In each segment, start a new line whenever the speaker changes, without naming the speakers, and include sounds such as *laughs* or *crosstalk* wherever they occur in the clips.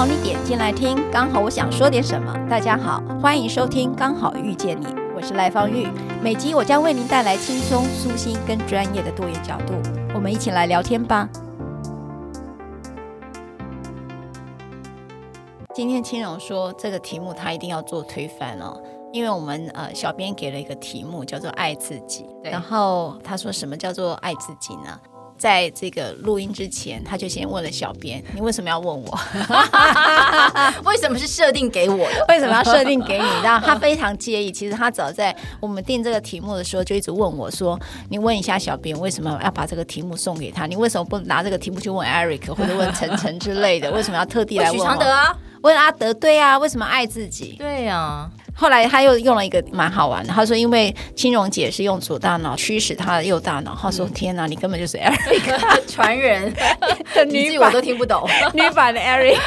好你点进来听，刚好我想说点什么。大家好，欢迎收听《刚好遇见你》，我是赖芳玉。每集我将为您带来轻松、舒心跟专业的多元角度，我们一起来聊天吧。今天青荣说这个题目他一定要做推翻哦，因为我们呃小编给了一个题目叫做“爱自己”，然后他说什么叫做爱自己呢？在这个录音之前，他就先问了小编：“你为什么要问我？*laughs*
为什么是设定给我的？
为什么要设定给你？”然后他非常介意。其实他早在我们定这个题目的时候，就一直问我说：“你问一下小编，为什么要把这个题目送给他？你为什么不拿这个题目去问 Eric 或者问晨晨之类的？为什么要特地来问我？”
许常德啊，
问阿德，对啊，为什么爱自己？
对呀、啊。
后来他又用了一个蛮好玩的，他说：“因为青蓉姐是用左大脑驱使他的右大脑。”他说：“天哪，你根本就是 Eric *laughs*
传人 *laughs* 的女版，*laughs* 我都听不懂
女版的 Eric。”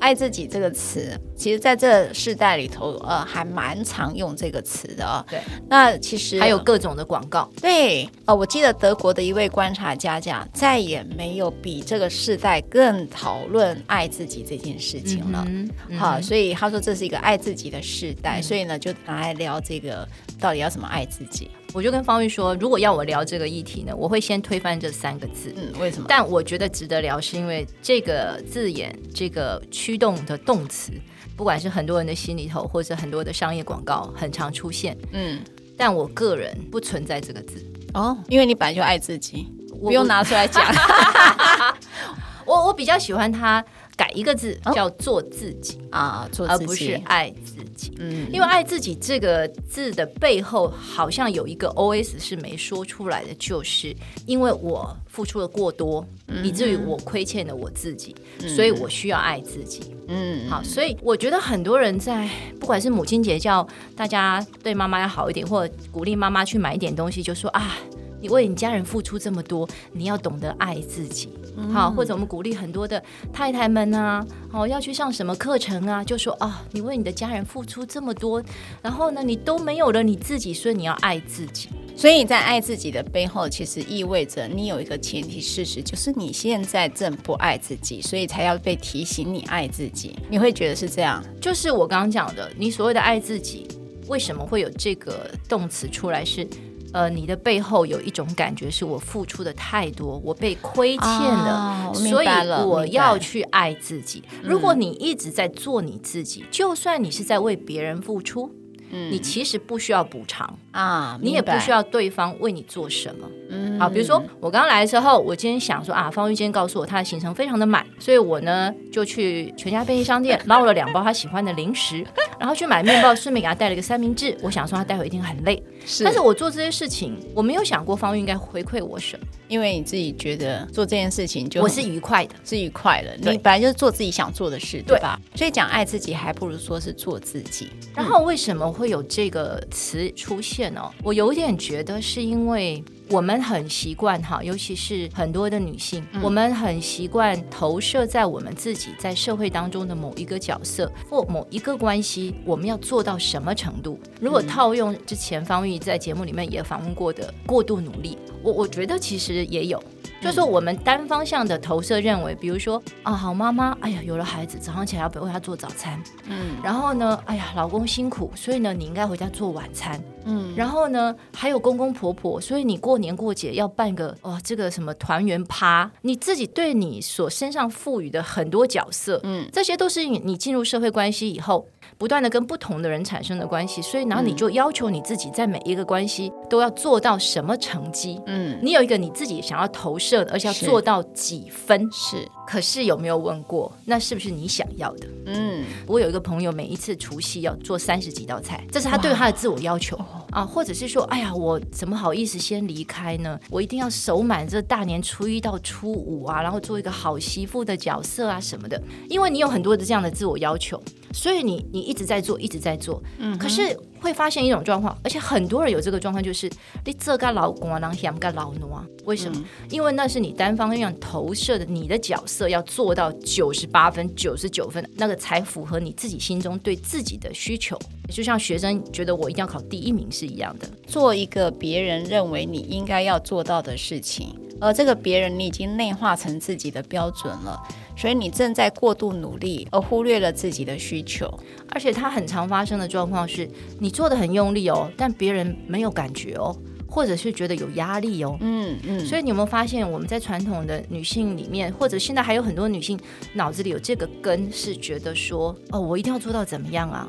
爱自己这个词，其实在这世代里头，呃，还蛮常用这个词的哦。
对，
那其实
还有各种的广告。
对，呃，我记得德国的一位观察家讲，再也没有比这个世代更讨论爱自己这件事情了。嗯嗯、好，所以他说这是一个爱自己的世代，嗯、所以呢，就拿来聊这个到底要怎么爱自己。
我就跟方玉说，如果要我聊这个议题呢，我会先推翻这三个字。
嗯，为什么？
但我觉得值得聊，是因为这个字眼，这个驱动的动词，不管是很多人的心里头，或者很多的商业广告，很常出现。嗯，但我个人不存在这个字
哦，因为你本来就爱自己，我不用拿出来讲。*laughs*
我我比较喜欢它。改一个字叫做自己、哦、啊，做自己，而不是爱自己。嗯，因为爱自己这个字的背后好像有一个 OS 是没说出来的，就是因为我付出了过多，嗯、以至于我亏欠了我自己，嗯、所以我需要爱自己。嗯，好，所以我觉得很多人在不管是母亲节叫大家对妈妈要好一点，或者鼓励妈妈去买一点东西，就说啊。你为你家人付出这么多，你要懂得爱自己，嗯、好，或者我们鼓励很多的太太们啊，哦要去上什么课程啊，就说啊，你为你的家人付出这么多，然后呢，你都没有了你自己，所以你要爱自己。
所以你在爱自己的背后，其实意味着你有一个前提事实，就是你现在正不爱自己，所以才要被提醒你爱自己。你会觉得是这样？
就是我刚刚讲的，你所谓的爱自己，为什么会有这个动词出来是？呃，你的背后有一种感觉，是我付出的太多，我被亏欠了，哦、所以我要去爱自己。如果你一直在做你自己，嗯、就算你是在为别人付出。嗯，你其实不需要补偿啊，你也不需要对方为你做什么。嗯，好，比如说我刚刚来的时候，我今天想说啊，方玉今天告诉我他的行程非常的满，所以我呢就去全家便利商店 *laughs* 捞了两包他喜欢的零食，然后去买面包，顺便给他带了一个三明治。我想说他待会一定很累，是，但是我做这些事情，我没有想过方玉应该回馈我什么，
因为你自己觉得做这件事情就
我是愉快的，
是愉快的，你本来就是做自己想做的事，对吧？所以讲爱自己，还不如说是做自己。
然后为什么？会有这个词出现哦，我有点觉得是因为我们很习惯哈，尤其是很多的女性，嗯、我们很习惯投射在我们自己在社会当中的某一个角色或某一个关系，我们要做到什么程度？如果套用之前方玉在节目里面也访问过的过度努力，我我觉得其实也有。就是说我们单方向的投射认为，比如说啊，好妈妈，哎呀，有了孩子，早上起来要为他做早餐，嗯，然后呢，哎呀，老公辛苦，所以呢，你应该回家做晚餐，嗯，然后呢，还有公公婆婆，所以你过年过节要办个哦，这个什么团圆趴，你自己对你所身上赋予的很多角色，嗯，这些都是你进入社会关系以后。不断的跟不同的人产生的关系，所以然后你就要求你自己在每一个关系都要做到什么成绩？嗯，你有一个你自己想要投射的，而且要做到几分？是。可是有没有问过，那是不是你想要的？嗯，我有一个朋友，每一次除夕要做三十几道菜，这是他对他的自我要求啊，或者是说，哎呀，我怎么好意思先离开呢？我一定要守满这大年初一到初五啊，然后做一个好媳妇的角色啊什么的，因为你有很多的这样的自我要求。所以你你一直在做，一直在做，嗯，可是会发现一种状况，而且很多人有这个状况，就是你这个老公啊，然后嫌个老奴啊，为什么？嗯、因为那是你单方面投射的，你的角色要做到九十八分、九十九分，那个才符合你自己心中对自己的需求。就像学生觉得我一定要考第一名是一样的，
做一个别人认为你应该要做到的事情。而这个别人你已经内化成自己的标准了，所以你正在过度努力，而忽略了自己的需求。
而且它很常发生的状况是，你做的很用力哦，但别人没有感觉哦。或者是觉得有压力哦，
嗯嗯，
所以你有没有发现，我们在传统的女性里面，或者现在还有很多女性脑子里有这个根，是觉得说，哦，我一定要做到怎么样啊？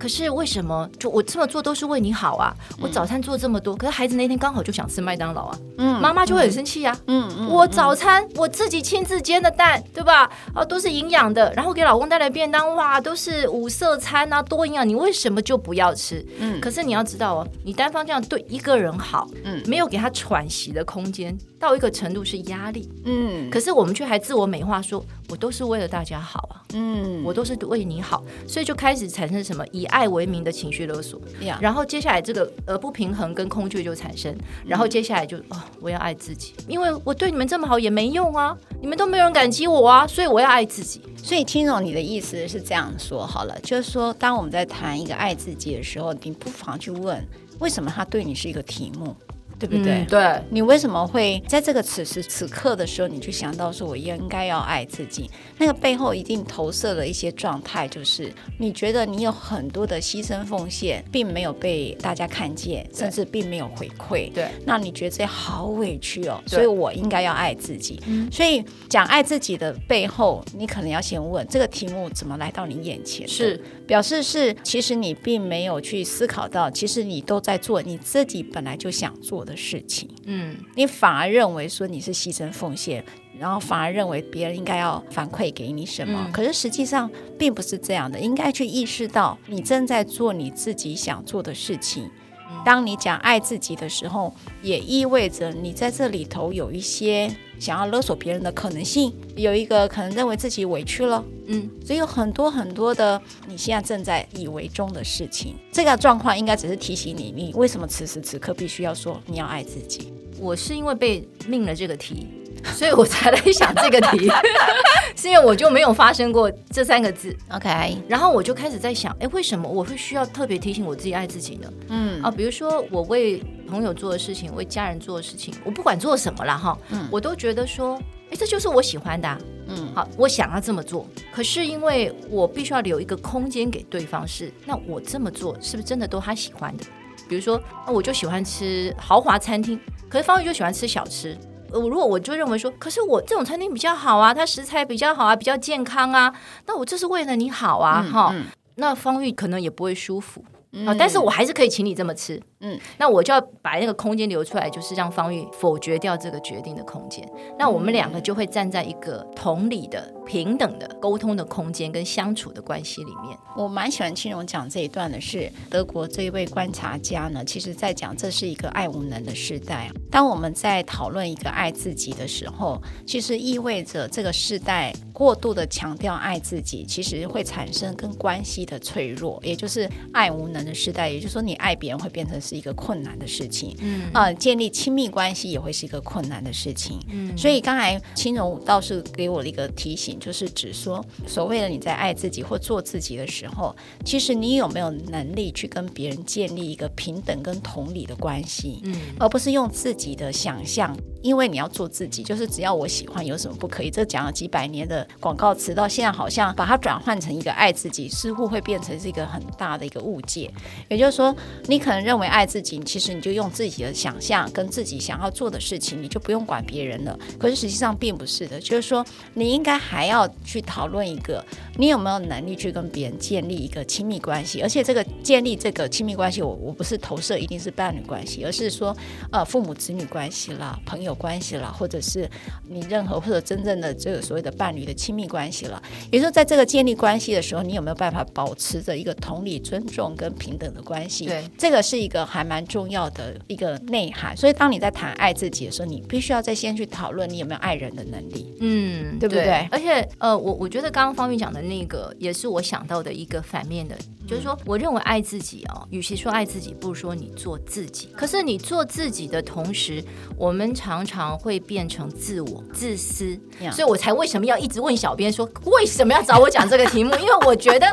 可是为什么就我这么做都是为你好啊？我早餐做这么多，可是孩子那天刚好就想吃麦当劳啊，嗯，妈妈就会很生气啊，嗯嗯，我早餐我自己亲自煎的蛋，对吧？啊，都是营养的，然后给老公带来便当，哇，都是五色餐啊，多营养，你为什么就不要吃？嗯，可是你要知道哦，你单方这样对一个人好，嗯，没有给他喘息的空间，到一个程度是压力，嗯，可是我们却还自我美化说，我都是为了大家好啊，嗯，我都是为你好，所以就开始产生什么以爱为名的情绪勒索，Yeah. 然后接下来这个呃不平衡跟恐惧就产生，然后接下来就哦，我要爱自己，因为我对你们这么好也没用啊，你们都没有人感激我啊，所以我要爱自己。
所以听懂你的意思是这样说好了，就是说当我们在谈一个爱自己的时候，你不妨去问，为什么他对你是一个题目？对不对？
嗯、对，
你为什么会在这个此时此刻的时候，你去想到说我应该要爱自己？那个背后一定投射了一些状态，就是你觉得你有很多的牺牲奉献，并没有被大家看见，甚至并没有回馈。
对，
那你觉得这好委屈哦，所以我应该要爱自己。所以讲爱自己的背后，你可能要先问这个题目怎么来到你眼前？
是
表示是其实你并没有去思考到，其实你都在做你自己本来就想做的。事情，嗯，你反而认为说你是牺牲奉献，然后反而认为别人应该要反馈给你什么，嗯、可是实际上并不是这样的，应该去意识到你正在做你自己想做的事情。嗯、当你讲爱自己的时候，也意味着你在这里头有一些想要勒索别人的可能性，有一个可能认为自己委屈了，嗯，所以有很多很多的你现在正在以为中的事情，这个状况应该只是提醒你，你为什么此时此刻必须要说你要爱自己？
我是因为被命了这个题，*laughs* 所以我才来想这个题，*laughs* 是因为我就没有发生过这三个字
，OK，
然后我就开始在想，哎，为什么我会需要特别提醒我自己爱自己呢？嗯。啊，比如说我为朋友做的事情，为家人做的事情，我不管做什么了哈，嗯，我都觉得说，哎，这就是我喜欢的啊，嗯，好，我想要这么做，可是因为我必须要留一个空间给对方是，是那我这么做是不是真的都他喜欢的？比如说，那我就喜欢吃豪华餐厅，可是方玉就喜欢吃小吃，我，如果我就认为说，可是我这种餐厅比较好啊，它食材比较好啊，比较健康啊，那我这是为了你好啊，哈，嗯，那方玉可能也不会舒服。啊！但是我还是可以请你这么吃，嗯，那我就要把那个空间留出来，就是让方玉否决掉这个决定的空间。那我们两个就会站在一个同理的、平等的沟通的空间跟相处的关系里面。
我蛮喜欢青荣讲这一段的是，德国这一位观察家呢，其实在讲这是一个爱无能的时代。当我们在讨论一个爱自己的时候，其实意味着这个时代过度的强调爱自己，其实会产生跟关系的脆弱，也就是爱无能的时代，也就是说，你爱别人会变成是一个困难的事情，嗯。啊、呃，建立亲密关系也会是一个困难的事情，嗯，所以刚才青荣倒是给我的一个提醒，就是指说，所谓的你在爱自己或做自己的时候，其实你有没有能力去跟别人建立一个平等跟同理的关系，嗯，而不是用自己的想象，因为你要做自己，就是只要我喜欢，有什么不可以？这讲了几百年的广告词，到现在好像把它转换成一个爱自己，似乎会变成是一个很大的一个误解。也就是说，你可能认为爱自己，其实你就用自己的想象跟自己想要做的事情，你就不用管别人了。可是实际上并不是的，就是说，你应该还要去讨论一个，你有没有能力去跟别人建立一个亲密关系，而且这个建立这个亲密关系，我我不是投射一定是伴侣关系，而是说，呃，父母子女关系啦，朋友关系了，或者是你任何或者真正的这个所谓的伴侣的亲密关系了。也就是说，在这个建立关系的时候，你有没有办法保持着一个同理、尊重跟平等的关系？对，这个是一个还蛮重要的一个内涵。所以，当你在谈爱自己的时候，你必须要再先去讨论你有没有爱人的能力。嗯，对不对？对，
而且，呃，我我觉得刚刚方玉讲的那个，也是我想到的一个反面的，嗯、就是说，我认为爱自己哦，与其说爱自己，不如说你做自己。可是你做自己的同时，我们常常常会变成自我、自私。Yeah. 所以我才为什么要一直问小编说，为什么要找我讲这个题目？因为我觉得。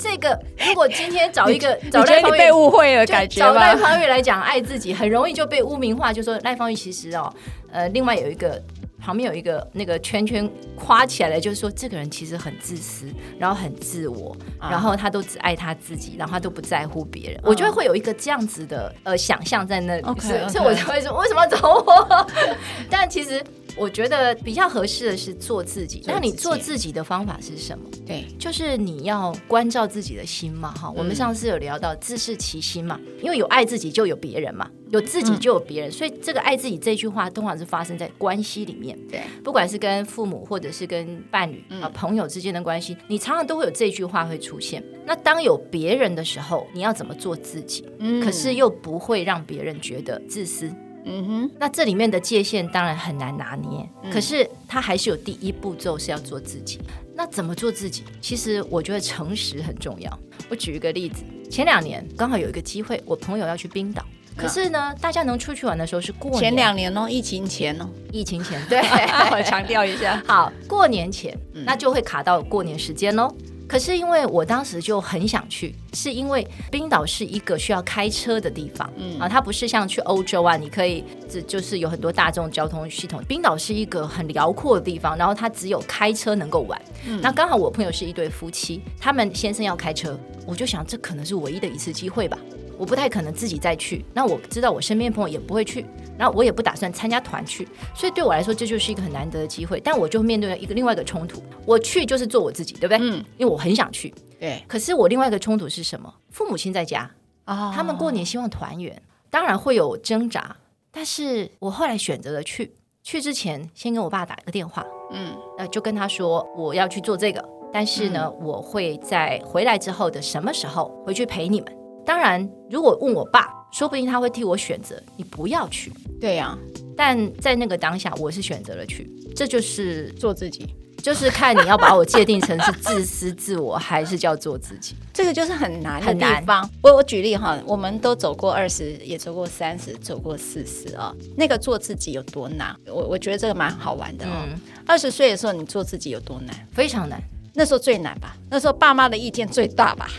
这个如果今天找一个找赖方玉
被误会了，感觉
找赖方玉来讲爱自己，很容易就被污名化，就说赖方玉其实哦，呃，另外有一个旁边有一个那个圈圈夸起来的，就是说这个人其实很自私，然后很自我，啊、然后他都只爱他自己，然后他都不在乎别人。啊、我觉得会有一个这样子的呃想象在那里.所以我才会说为什么要找我？*laughs* 但其实。我觉得比较合适的是做自己。那你做自己的方法是什么？
对，
就是你要关照自己的心嘛。哈、嗯，我们上次有聊到自视其心嘛，因为有爱自己就有别人嘛，有自己就有别人，嗯、所以这个爱自己这句话通常是发生在关系里面。对，不管是跟父母或者是跟伴侣啊、嗯、朋友之间的关系，你常常都会有这句话会出现。那当有别人的时候，你要怎么做自己？嗯，可是又不会让别人觉得自私。嗯哼，那这里面的界限当然很难拿捏，嗯、可是他还是有第一步骤是要做自己。那怎么做自己？其实我觉得诚实很重要。我举一个例子，前两年刚好有一个机会，我朋友要去冰岛，可是呢，大家能出去玩的时候是过年。
前两年哦，疫情前哦，
疫情前，对，*laughs*
我强调一下。*laughs*
好，过年前，那就会卡到过年时间喽。可是因为我当时就很想去，是因为冰岛是一个需要开车的地方，嗯啊，它不是像去欧洲啊，你可以这就是有很多大众交通系统。冰岛是一个很辽阔的地方，然后它只有开车能够玩。嗯，那刚好我朋友是一对夫妻，他们先生要开车，我就想这可能是唯一的一次机会吧。我不太可能自己再去，那我知道我身边朋友也不会去，然后我也不打算参加团去，所以对我来说这就是一个很难得的机会。但我就面对了一个另外一个冲突，我去就是做我自己，对不对？嗯，因为我很想去。
对。
可是我另外一个冲突是什么？父母亲在家啊，哦、他们过年希望团圆，当然会有挣扎。但是我后来选择了去，去之前先跟我爸打一个电话，嗯，呃，就跟他说我要去做这个，但是呢，嗯、我会在回来之后的什么时候回去陪你们。当然，如果问我爸，说不定他会替我选择，你不要去。
对呀、啊，
但在那个当下，我是选择了去。这就是
做自己，
就是看你要把我界定成是自私自我，还是叫做自己。*laughs*
这个就是很难的地方。我我举例哈，我们都走过二十，也走过三十，走过四十啊。那个做自己有多难？我我觉得这个蛮好玩的哦。二十岁的时候，你做自己有多难？
非常难。
那时候最难吧？那时候爸妈的意见最大吧？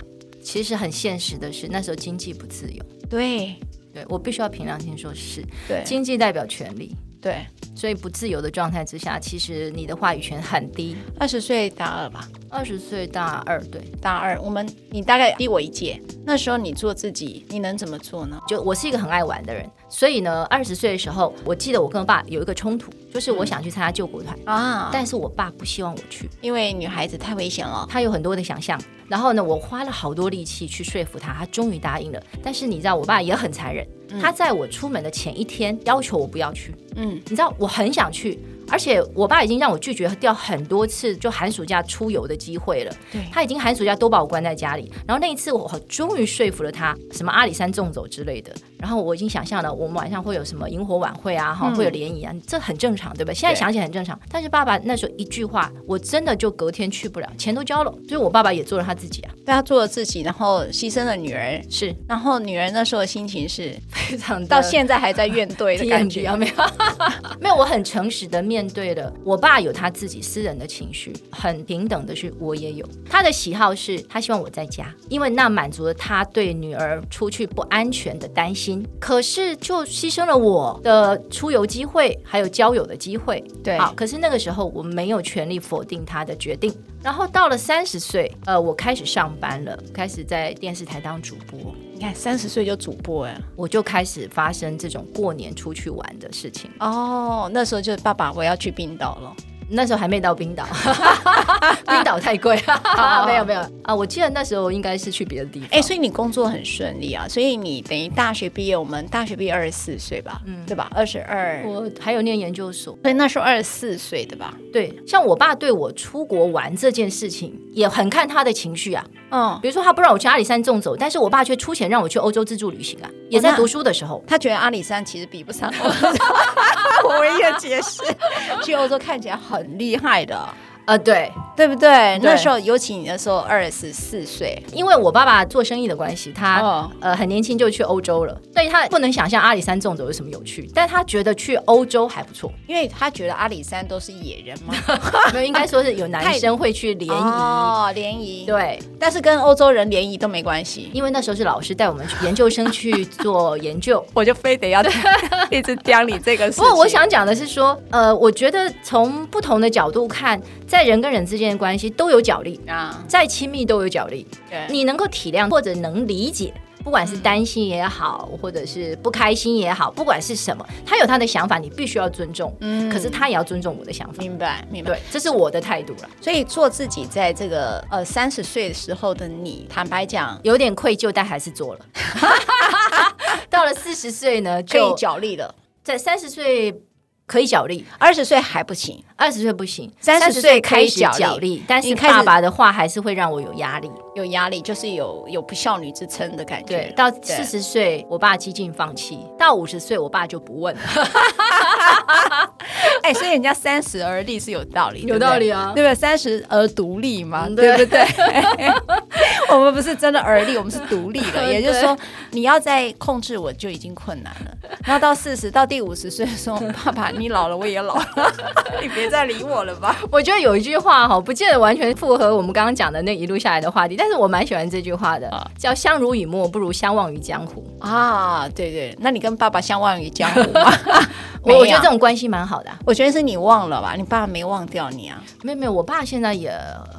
其实很现实的是，那时候经济不自由。
对，
对我必须要凭良心说是，
对，
经济代表权利。
对，
所以不自由的状态之下，其实你的话语权很低。
二十岁大二吧，
二十岁大二，对，
大二。我们你大概低我一届，那时候你做自己，你能怎么做呢？
就我是一个很爱玩的人，所以呢，二十岁的时候，我记得我跟我爸有一个冲突，就是我想去参加救国团啊，嗯、但是我爸不希望我去，
因为女孩子太危险了，
他有很多的想象。然后呢，我花了好多力气去说服他，他终于答应了。但是你知道，我爸也很残忍，嗯、他在我出门的前一天要求我不要去。嗯，你知道我很想去。而且我爸已经让我拒绝掉很多次，就寒暑假出游的机会了。对，他已经寒暑假都把我关在家里。然后那一次，我终于说服了他，什么阿里山纵走之类的。然后我已经想象了，我们晚上会有什么萤火晚会啊，哈、嗯，会有联谊啊，这很正常，对吧？现在想起来很正常。但是爸爸那时候一句话，我真的就隔天去不了，钱都交了。所以我爸爸也做了他自己啊，
对他做了自己，然后牺牲了女儿，
是。
然后女儿那时候的心情是
非常
到现在还在怨怼的感觉，*laughs*
没有？*laughs* 没有，我很诚实的面对了我。我爸有他自己私人的情绪，很平等的是我也有。他的喜好是他希望我在家，因为那满足了他对女儿出去不安全的担心。可是就牺牲了我的出游机会，还有交友的机会。
对，
好，可是那个时候我没有权利否定他的决定。然后到了三十岁，呃，我开始上班了，开始在电视台当主播。
你看，三十岁就主播哎，
我就开始发生这种过年出去玩的事情。
哦，那时候就是爸爸，我要去冰岛了。
那时候还没到冰岛，*laughs* 冰岛太贵了。*laughs* 没有没有啊，我记得那时候应该是去别的地方。
哎，所以你工作很顺利啊，所以你等于大学毕业，我们大学毕业二十四岁吧，嗯，对吧？二十二，
我还有念研究所，
所以那时候二十四岁对吧？
对，像我爸对我出国玩这件事情也很看他的情绪啊。嗯，比如说他不让我去阿里山纵走，但是我爸却出钱让我去欧洲自助旅行啊，也在读书的时候，
他觉得阿里山其实比不上欧洲。*laughs* 我唯一的解释，*laughs* 去欧洲看起来很厉害的。
呃，对，
对不对？对。那时候尤其你那时候二十四岁，
因为我爸爸做生意的关系，他、哦、呃很年轻就去欧洲了，所以他不能想象阿里山纵走有什么有趣，但他觉得去欧洲还不错，
因为他觉得阿里山都是野人嘛，*laughs*
没有应该说是有男生会去联谊。*laughs*
哦，联谊。
对，
但是跟欧洲人联谊都没关系，
因为那时候是老师带我们去研究生去做研究，*laughs*
我就非得要一直讲你这个事。
不过我想讲的是说，呃，我觉得从不同的角度看，在人跟人之间的关系都有角力啊，再亲密都有角力。对，你能够体谅或者能理解，不管是担心也好，或者是不开心也好，不管是什么，他有他的想法，你必须要尊重。嗯，可是他也要尊重我的想法。
明白，明白。
对，这是我的态度了。
所以做自己，在这个呃三十岁的时候的你，坦白讲
有点愧疚，但还是做了。*laughs* 到了四十岁呢，就
可以角力了。
在三十岁。可以角力，
二十岁还不行，
二十岁不行，
三十岁开始角力，
但是爸爸的话还是会让我有压力，
有压力就是有有不孝女之称的感觉。
对，到四十岁，我爸几近放弃；到五十岁，我爸就不问了。*laughs*
哎，所以人家三十而立是有道理，
有道理啊，
对不对？三十而独立嘛，对不对？*laughs* 我们不是真的而立，我们是独立的。也就是说，你要再控制我就已经困难了。然后到四十，到第五十岁的时候，爸爸。你老了，我也老了，*laughs* 你别再理我了吧。
我觉得有一句话哈，不见得完全符合我们刚刚讲的那一路下来的话题，但是我蛮喜欢这句话的，叫“相濡以沫，不如相忘于江湖”
啊。对对，那你跟爸爸相忘于江湖吗？*laughs*
我我觉得这种关系蛮好的，
我觉得是你忘了吧，你爸没忘掉你啊？
没有没有，我爸现在也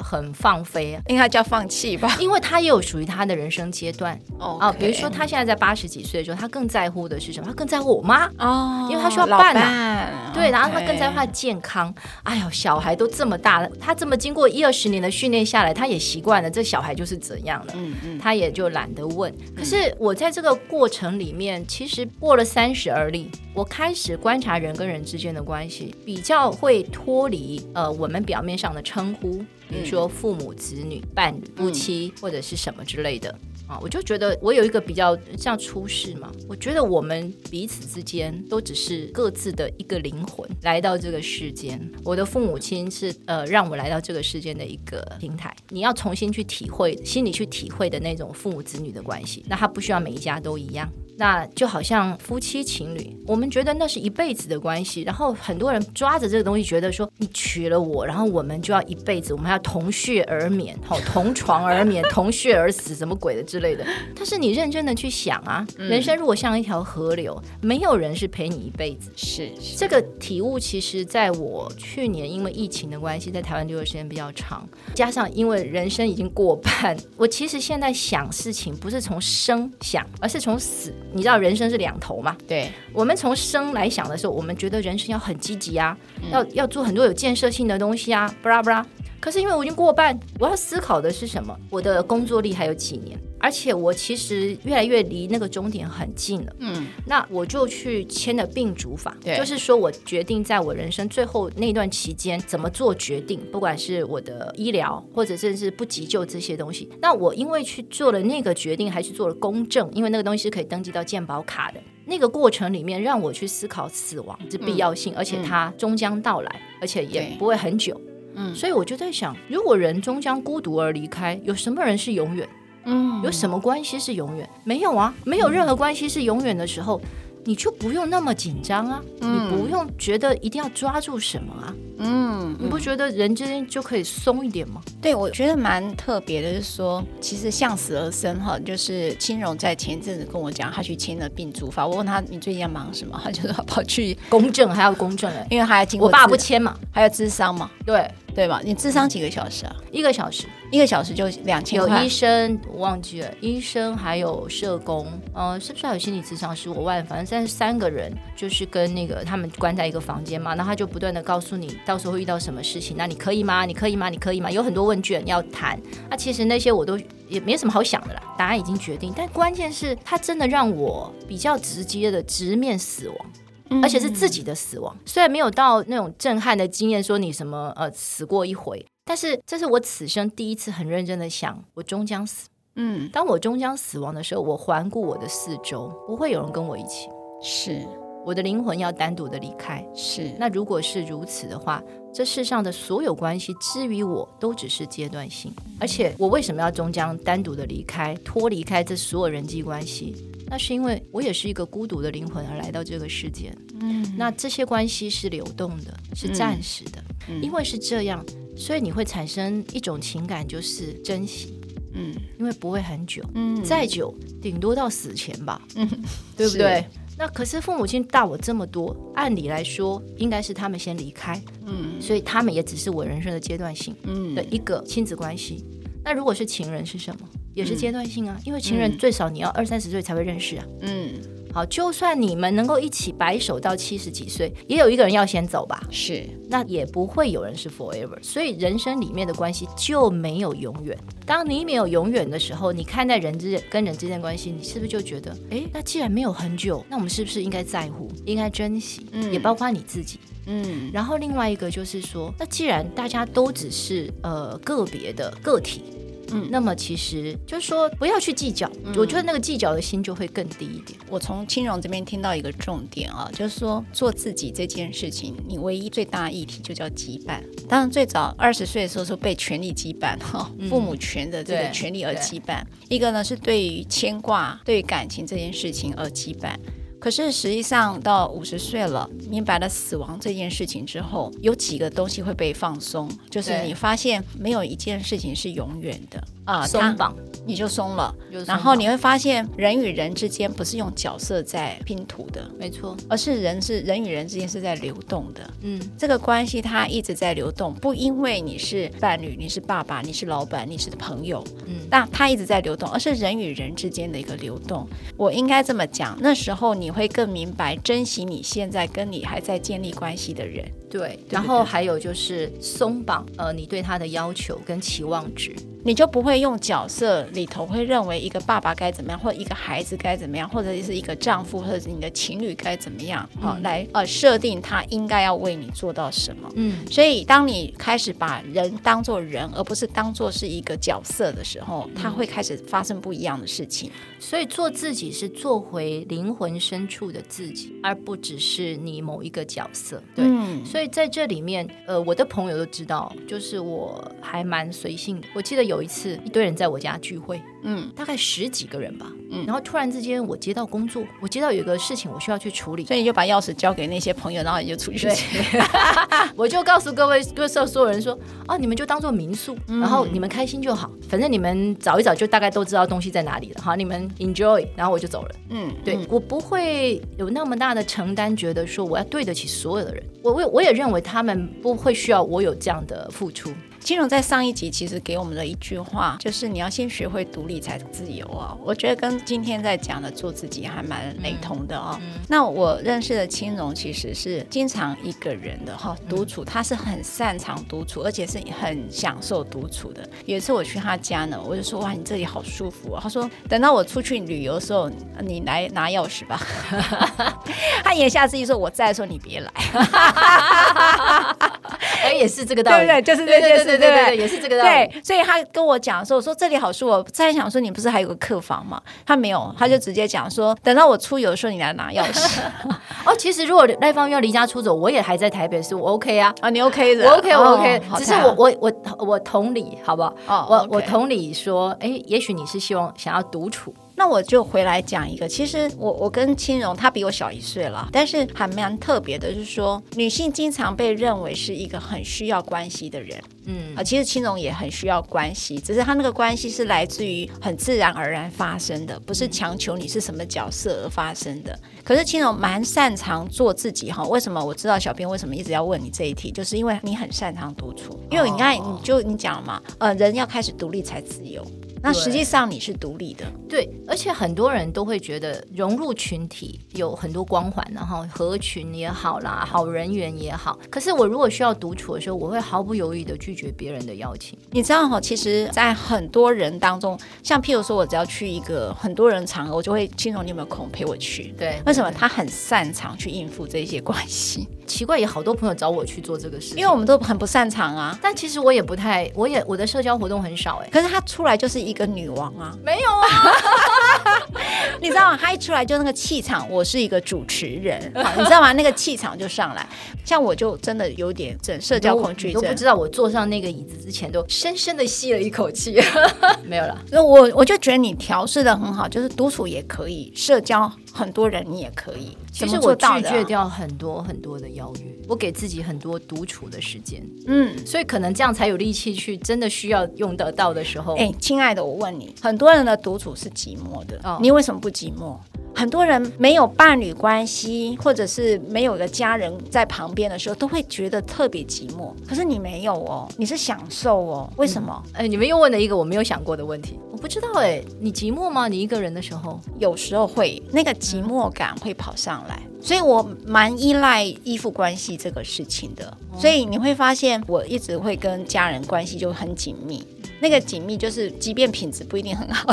很放飞，
应该叫放弃吧，
因为他也有属于他的人生阶段哦。比如说他现在在八十几岁的时候，他更在乎的是什么？他更在乎我妈哦，因为他需要伴啊。对，然后他更在乎他的健康。哎呦，小孩都这么大了，他这么经过一二十年的训练下来，他也习惯了这小孩就是怎样了，嗯嗯，他也就懒得问。可是我在这个过程里面，其实过了三十而立，我开始观察人跟人之间的关系，比较会脱离呃我们表面上的称呼，比如说父母、子女、伴侣、夫妻或者是什么之类的。啊，我就觉得我有一个比较像出世嘛，我觉得我们彼此之间都只是各自的一个灵魂来到这个世间。我的父母亲是呃让我来到这个世间的一个平台，你要重新去体会，心里去体会的那种父母子女的关系，那他不需要每一家都一样。那就好像夫妻情侣，我们觉得那是一辈子的关系，然后很多人抓着这个东西，觉得说你娶了我，然后我们就要一辈子，我们还要同穴而眠，好同床而眠，同穴而死，什么鬼的之类的。*laughs* 但是你认真的去想啊，人生如果像一条河流，没有人是陪你一辈子。是，是这个体悟，其实在我去年因为疫情的关系，在台湾留的时间比较长，加上因为人生已经过半，我其实现在想事情不是从生想，而是从死。你知道人生是两头嘛？对，我们从生来想的时候，我们觉得人生要很积极啊，嗯、要要做很多有建设性的东西啊，布拉布拉。可是因为我已经过半，我要思考的是什么？我的工作力还有几年？而且我其实越来越离那个终点很近了。嗯，那我就去签了病主法，就是说我决定在我人生最后那段期间怎么做决定，不管是我的医疗或者甚至不急救这些东西。那我因为去做了那个决定，还去做了公证，因为那个东西是可以登记到健保卡的。那个过程里面，让我去思考死亡之必要性，嗯、而且它终将到来，而且也不会很久。嗯，所以我就在想，如果人终将孤独而离开，有什么人是永远？嗯，有什么关系是永远？没有啊，没有任何关系是永远的时候。你就不用那么紧张啊，嗯、你不用觉得一定要抓住什么啊，嗯，你不觉得人之间就可以松一点吗？
对，我觉得蛮特别的，就是说，其实向死而生哈，就是青荣在前一阵子跟我讲，他去签了病主法，我问他你最近要忙什么，他就说跑去
公证，还要公证哎，
因为他要经过
我爸不签嘛，
还要智商嘛，
对。
对吧？你智商几个小时啊？
一个小时，
一个小时就两千块。
有医生，我忘记了，医生还有社工，呃，是不是还有心理咨商师？我忘了，反正三三个人，就是跟那个他们关在一个房间嘛，那他就不断的告诉你，到时候会遇到什么事情，那你可以吗？你可以吗？你可以吗？有很多问卷要谈，那其实那些我都也没什么好想的啦，答案已经决定，但关键是他真的让我比较直接的直面死亡。而且是自己的死亡，虽然没有到那种震撼的经验，说你什么呃死过一回，但是这是我此生第一次很认真的想，我终将死。嗯，当我终将死亡的时候，我环顾我的四周，不会有人跟我一起。
是，
我的灵魂要单独的离开。
是，
那如果是如此的话，这世上的所有关系，至于我都只是阶段性。而且，我为什么要终将单独的离开，脱离开这所有人际关系？那是因为我也是一个孤独的灵魂而来到这个世界。嗯，那这些关系是流动的，是暂时的。嗯，因为是这样，所以你会产生一种情感，就是珍惜。嗯，因为不会很久。嗯，再久顶多到死前吧。嗯，对不对？那可是父母亲大我这么多，按理来说应该是他们先离开。嗯，所以他们也只是我人生的阶段性的一个亲子关系。那如果是情人是什么？也是阶段性啊，嗯、因为情人最少你要二三十岁才会认识啊。嗯，好，就算你们能够一起白首到七十几岁，也有一个人要先走吧。是，那也不会有人是 forever。所以人生里面的关系就没有永远。当你没有永远的时候，你看待人之间跟人之间关系，你是不是就觉得，哎，那既然没有很久，那我们是不是应该在乎，应该珍惜？嗯，也包括你自己。嗯，然后另外一个就是说，那既然大家都只是呃个别的个体。嗯，那么其实就是说，不要去计较，嗯、我觉得那个计较的心就会更低一点。
我从青荣这边听到一个重点啊，就是说做自己这件事情，你唯一最大的议题就叫羁绊。当然，最早二十岁的时候是被权力羁绊哈，父母权的这个权力而羁绊；一个呢是对于牵挂、对于感情这件事情而羁绊。可是实际上到五十岁了，明白了死亡这件事情之后，有几个东西会被放松，就是你发现没有一件事情是永远的。啊，松绑你就松了，然后你会发现人与人之间不是用角色在拼图的，
没错，
而是人是人与人之间是在流动的。嗯，这个关系它一直在流动，不因为你是伴侣，你是爸爸，你是老板，你是朋友，嗯，那它一直在流动，而是人与人之间的一个流动。我应该这么讲，那时候你会更明白珍惜你现在跟你还在建立关系的人。
对，然后还有就是松绑，呃，你对他的要求跟期望值。
你就不会用角色里头会认为一个爸爸该怎么样，或者一个孩子该怎么样，或者是一个丈夫或者是你的情侣该怎么样，好、嗯、来呃设定他应该要为你做到什么。嗯，所以当你开始把人当做人，而不是当做是一个角色的时候，他会开始发生不一样的事情。
所以做自己是做回灵魂深处的自己，而不只是你某一个角色。对，嗯、所以在这里面，呃，我的朋友都知道，就是我还蛮随性的。我记得。有一次，一堆人在我家聚会，嗯，大概十几个人吧，嗯，然后突然之间，我接到工作，我接到有一个事情，我需要去处理，
所以你就把钥匙交给那些朋友，然后你就出去。
对。*laughs* 我就告诉各位各色所有人说，啊，你们就当做民宿，然后你们开心就好，反正你们找一找就大概都知道东西在哪里了，好，你们 enjoy，然后我就走了。嗯，对，我不会有那么大的承担，觉得说我要对得起所有的人，我我我也认为他们不会需要我有这样的付出。
青蓉在上一集其实给我们的一句话，就是你要先学会独立才自由啊。我觉得跟今天在讲的做自己还蛮雷同的哦。嗯嗯、那我认识的青蓉其实是经常一个人的哈，独处，他是很擅长独处，而且是很享受独处的。有一次我去他家呢，我就说哇，你这里好舒服啊。他说等到我出去旅游的时候，你来拿钥匙吧。*laughs* 他言下之意说我在的时候你别来。*laughs*
哎，也是这个道理，
对对，就是这件事。对对对，
也是这个道理。对，
所以他跟我讲说，我说这里好舒服。我在想说，你不是还有个客房吗？他没有，他就直接讲说，等到我出游的时候，你来拿钥匙。*laughs*
哦，其实如果赖芳要离家出走，我也还在台北，是我 OK 啊。
啊，你 OK 的，
我 OK，我 OK。只是我我我我同理，好不好？哦，我我同理说，哎，也许你是希望想要独处。
那我就回来讲一个，其实我我跟青荣，她比我小一岁了，但是还蛮特别的，就是说女性经常被认为是一个很需要关系的人，嗯啊，其实青荣也很需要关系，只是她那个关系是来自于很自然而然发生的，不是强求你是什么角色而发生的。可是青荣蛮擅长做自己哈，为什么？我知道小编为什么一直要问你这一题，就是因为你很擅长独处，因为你看你就你讲了嘛，呃，人要开始独立才自由。那实际上你是独立的，
对，而且很多人都会觉得融入群体有很多光环，然后合群也好啦，好人缘也好。可是我如果需要独处的时候，我会毫不犹豫的拒绝别人的邀请。
你知道哈，其实，在很多人当中，像譬如说，我只要去一个很多人场合，我就会青蓉，你有没有空陪我去？
对，
为什么？他很擅长去应付这些关系。
奇怪，有好多朋友找我去做这个事，
因为我们都很不擅长啊。
但其实我也不太，我也我的社交活动很少哎。
可是他出来就是一个女王啊，
没有啊。*laughs* *laughs*
你知道吗？他一出来就那个气场，我是一个主持人，你知道吗？那个气场就上来。像我就真的有点整社交恐惧症，
都不知道我坐上那个椅子之前都深深的吸了一口气。*laughs* 没有了，
那我我就觉得你调试的很好，就是独处也可以，社交很多人你也可以。
其实我拒绝掉很多很多的邀约，我给自己很多独处的时间。嗯，所以可能这样才有力气去真的需要用得到的时候。
哎，亲爱的，我问你，很多人的独处是寂寞的，哦，你为什么不寂寞？很多人没有伴侣关系，或者是没有一个家人在旁边的时候，都会觉得特别寂寞。可是你没有哦，你是享受哦。为什么？
哎、嗯，你们又问了一个我没有想过的问题。我不知道哎，你寂寞吗？你一个人的时候，
有时候会那个寂寞感会跑上来，所以我蛮依赖依附关系这个事情的。所以你会发现，我一直会跟家人关系就很紧密。那个紧密就是，即便品质不一定很好，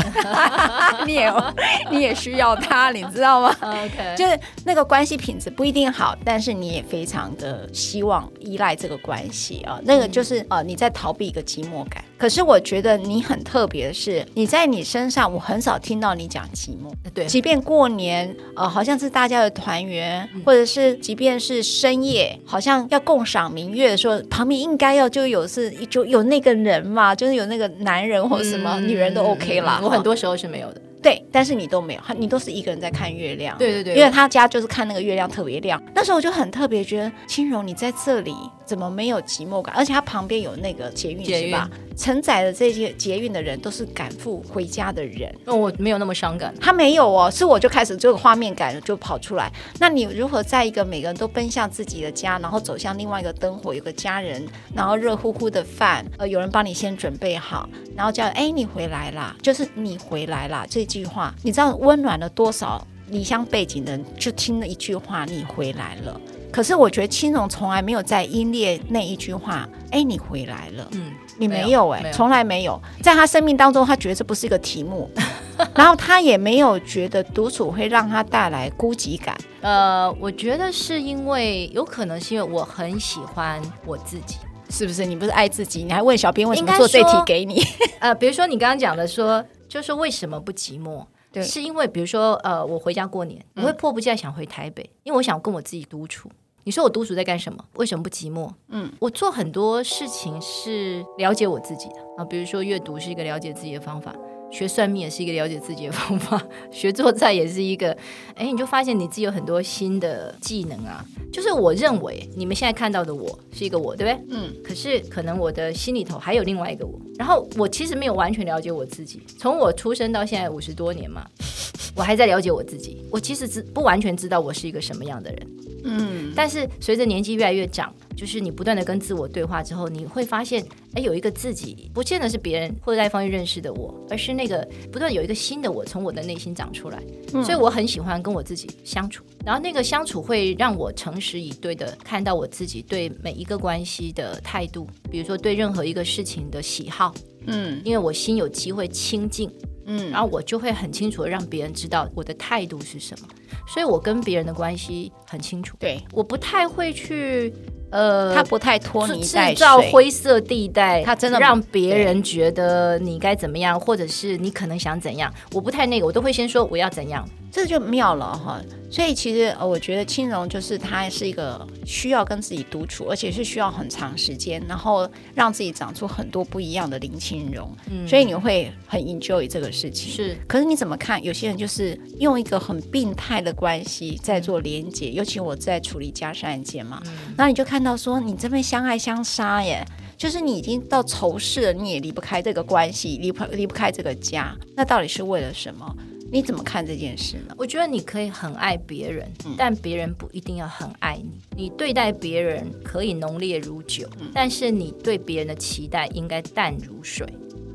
*laughs* 你也 *laughs* 你也需要他，你知道吗
？OK，
就是那个关系品质不一定好，但是你也非常的希望依赖这个关系啊。那个就是呃，你在逃避一个寂寞感。可是我觉得你很特别的是，你在你身上，我很少听到你讲寂寞。
对，
即便过年，呃，好像是大家的团圆，或者是即便是深夜，好像要共赏明月的时候，旁边应该要就有是就有那个人嘛，就是有那个。男人或者什么女人都 OK 啦，
我很多时候是没有的。
对，但是你都没有，你都是一个人在看月亮。
对对对，
因为他家就是看那个月亮特别亮。那时候我就很特别觉得，青荣你在这里怎么没有寂寞感？而且它旁边有那个捷运，捷是吧？承载的这些捷运的人都是赶赴回家的人。
那、哦、我没有那么伤感，
他没有哦，是我就开始这个画面感就跑出来。那你如何在一个每个人都奔向自己的家，然后走向另外一个灯火，有个家人，然后热乎乎的饭，呃，有人帮你先准备好，然后叫哎你回来啦，就是你回来啦这句话，你知道温暖了多少离乡背景的人，就听了一句话，你回来了。可是我觉得青龙从来没有在英烈那一句话，哎，你回来了，嗯，你没有哎，从来没有，在他生命当中，他觉得这不是一个题目，*laughs* 然后他也没有觉得独处会让他带来孤寂感。
呃，我觉得是因为有可能是因为我很喜欢我自己，
是不是？你不是爱自己，你还问小编为什么做这题给你？*laughs*
呃，比如说你刚刚讲的说。就是为什么不寂寞？对，是因为比如说，呃，我回家过年，我会迫不及待想回台北，嗯，因为我想跟我自己独处。你说我独处在干什么？为什么不寂寞？嗯，我做很多事情是了解我自己的啊，比如说阅读是一个了解自己的方法。学算命也是一个了解自己的方法，*laughs* 学做菜也是一个，哎，你就发现你自己有很多新的技能啊。就是我认为你们现在看到的我是一个我，对不对？嗯。可是可能我的心里头还有另外一个我，然后我其实没有完全了解我自己。从我出生到现在五十多年嘛，*laughs* 我还在了解我自己。我其实知不完全知道我是一个什么样的人。嗯。但是随着年纪越来越长。就是你不断的跟自我对话之后，你会发现，哎，有一个自己，不见得是别人或者在方认识的我，而是那个不断有一个新的我从我的内心长出来。嗯。所以我很喜欢跟我自己相处，然后那个相处会让我诚实以对的看到我自己对每一个关系的态度，比如说对任何一个事情的喜好。嗯，因为我心有机会清净，嗯，然后我就会很清楚的让别人知道我的态度是什么，所以我跟别人的关系很清楚。
对，
我不太会去。呃，
他不太拖泥带水，
制造灰色地带，他真的让别人觉得你该怎么样，或者是你可能想怎样，我不太那个，我都会先说我要怎样。
这就妙了哈，所以其实呃，我觉得青荣就是他是一个需要跟自己独处，而且是需要很长时间，然后让自己长出很多不一样的林青荣。嗯，所以你会很 enjoy 这个事情。
是，
可是你怎么看？有些人就是用一个很病态的关系在做连接，尤其我在处理家事案件嘛，那、嗯、你就看到说你这边相爱相杀耶，就是你已经到仇视了，你也离不开这个关系，离不离不开这个家，那到底是为了什么？你怎么看这件事呢？
我觉得你可以很爱别人，嗯，但别人不一定要很爱你。你对待别人可以浓烈如酒，嗯，但是你对别人的期待应该淡如水。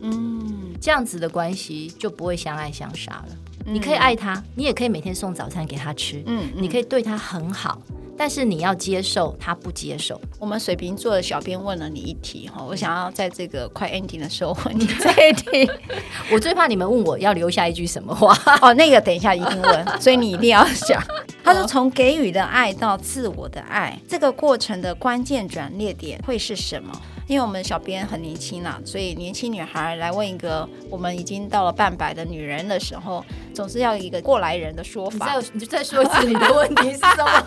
嗯，这样子的关系就不会相爱相杀了。嗯，你可以爱他，你也可以每天送早餐给他吃。嗯，你可以对他很好。但是你要接受他不接受。
我们水瓶座的小编问了你一题哈，我想要在这个快 ending 的时候问你 *laughs* 这一题。
我最怕你们问我要留下一句什么话 *laughs*
哦，那个等一下一定问，所以你一定要讲。他说：“从给予的爱到自我的爱，这个过程的关键转捩点会是什么？”因为我们小编很年轻啦，所以年轻女孩来问一个我们已经到了半百的女人的时候，总是要一个过来人的说法。
你再，你就再说一次你的问题是什么？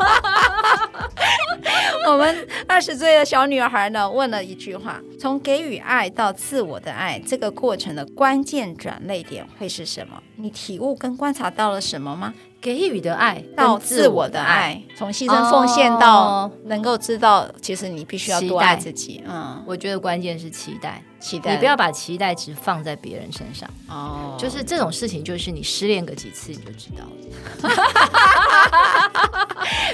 *laughs*
我们二十岁的小女孩呢，问了一句话：从给予爱到自我的爱，这个过程的关键转捩点会是什么？你体悟跟观察到了什么吗？
给予的爱
到自我的爱，从牺牲奉献到能够知道，其实你必须要多爱自己。嗯，
我觉得关键是期待，
期待。
你不要把期待值放在别人身上。
哦，
就是这种事情，就是你失恋个几次你就知道了，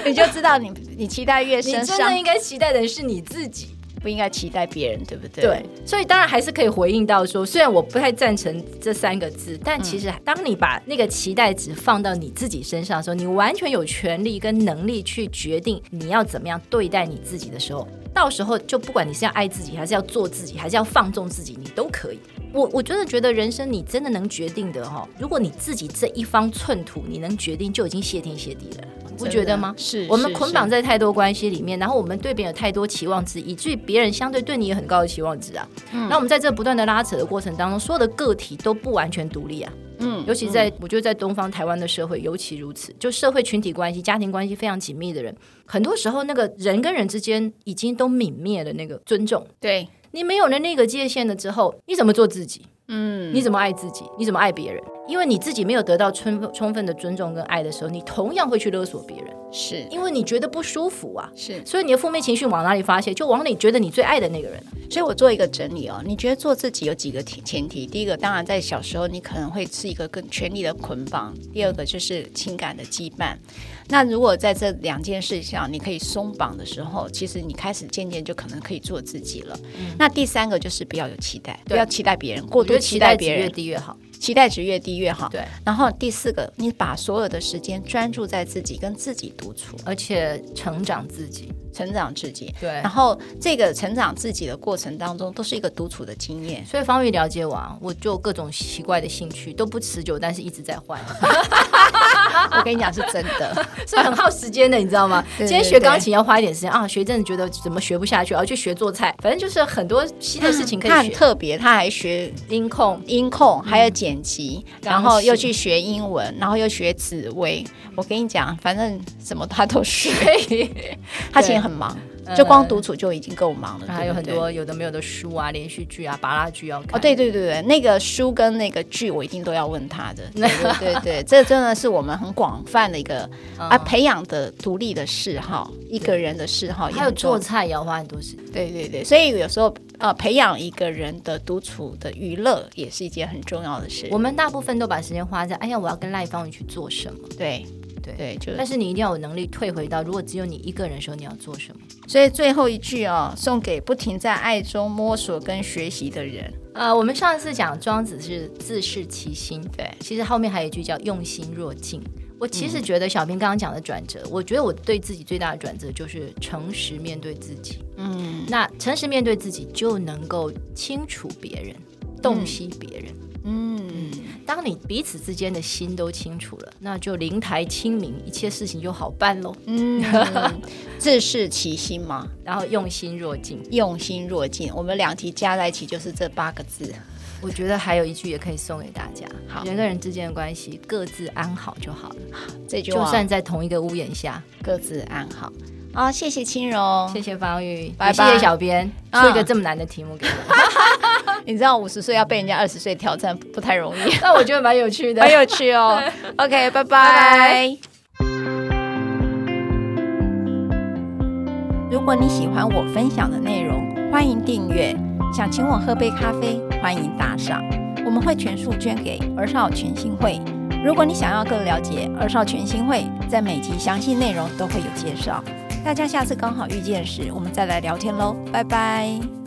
*laughs*
你就知道你你期待越深，
你真的应该期待的是你自己。
不应该期待别人，对不对？
对，所以当然还是可以回应到说，虽然我不太赞成这三个字，但其实当你把那个期待值放到你自己身上的时候，你完全有权利跟能力去决定你要怎么样对待你自己的时候，到时候就不管你是要爱自己，还是要做自己，还是要放纵自己，你都可以。我我真的觉得人生你真的能决定的哈，如果你自己这一方寸土你能决定，就已经谢天谢地了。不觉得吗？
是
我们捆绑在太多关系里面，然后我们对别人有太多期望值，以至于别人相对对你有很高的期望值啊。嗯，那我们在这不断的拉扯的过程当中，所有的个体都不完全独立啊。嗯，尤其在、嗯、我觉得在东方台湾的社会尤其如此，就社会群体关系、家庭关系非常紧密的人，很多时候那个人跟人之间已经都泯灭了那个尊重。
对，
你没有了那个界限了之后，你怎么做自己？
嗯，
你怎么爱自己？你怎么爱别人？因为你自己没有得到充充分的尊重跟爱的时候，你同样会去勒索别人。
是
因为你觉得不舒服啊，
是，
所以你的负面情绪往哪里发泄？就往你觉得你最爱的那个人。
所以我做一个整理哦，你觉得做自己有几个前提？第一个，当然在小时候你可能会是一个跟权力的捆绑；第二个就是情感的羁绊。那如果在这两件事上你可以松绑的时候，其实你开始渐渐就可能可以做自己了。嗯、那第三个就是不要有期待，不要期待别人，过多期待别人
越低越好。
期待值越低越好。
对，
然后第四个，你把所有的时间专注在自己，跟自己独处，
而且成长自己，
成长自己。
对，
然后这个成长自己的过程当中，都是一个独处的经验。
所以方玉了解我啊，我就各种奇怪的兴趣都不持久，但是一直在换。*laughs*
我跟你讲是真的，
所以很耗时间的，你知道吗？*laughs* 今天学钢琴要花一点时间啊，学一阵子觉得怎么学不下去，要去学做菜，反正就是很多新的事情可以学。他很
特别，他还学
音控，
音控还有剪辑，然后又去学英文，然后又学紫薇。我跟你讲，反正什么他都学，*laughs* 他其实很忙。就光独处就已经够忙了，
还有很多有的没有的书啊、连续剧啊、巴拉剧要看。
哦，对对对对，那个书跟那个剧我一定都要问他的。*laughs* 对对对，这真的是我们很广泛的一个啊培养的独立的嗜好，一个人的嗜好。
还有做菜也要花很多时间。
对对对，所以有时候呃，培养一个人的独处的娱乐也是一件很重要的事。
我们大部分都把时间花在哎呀，我要跟赖芳宇去做什么？
对。
对，
对，就
但是你一定要有能力退回到，如果只有你一个人的时候，你要做什么？
所以最后一句哦，送给不停在爱中摸索跟学习的人。
呃，我们上次讲庄子是自视其心，对，其实后面还有一句叫用心若镜。我其实觉得小兵刚刚讲的转折，嗯、我觉得我对自己最大的转折就是诚实面对自己。嗯，那诚实面对自己，就能够清楚别人，洞悉别人。嗯嗯，当你彼此之间的心都清楚了，那就灵台清明，一切事情就好办喽。
嗯，*laughs* 自视其心嘛，
然后用心若镜，
用心若镜，我们两题加在一起就是这八个字。
我觉得还有一句也可以送给大家：好，人跟人之间的关系，各自安好就好了。
这句话，
就算在同一个屋檐下，
各自安好。好，谢谢青蓉，
谢谢方玉，拜拜。谢谢小编出一个这么难的题目给我。
你知道五十岁要被人家二十岁挑战不太容易，*laughs*
那我觉得蛮有趣的，
很有趣哦。*laughs* OK，拜拜。如果你喜欢我分享的内容，欢迎订阅。想请我喝杯咖啡，欢迎打赏，我们会全数捐给儿少全新会。如果你想要更了解儿少全新会，在每集详细内容都会有介绍。大家下次刚好遇见时，我们再来聊天喽，拜拜。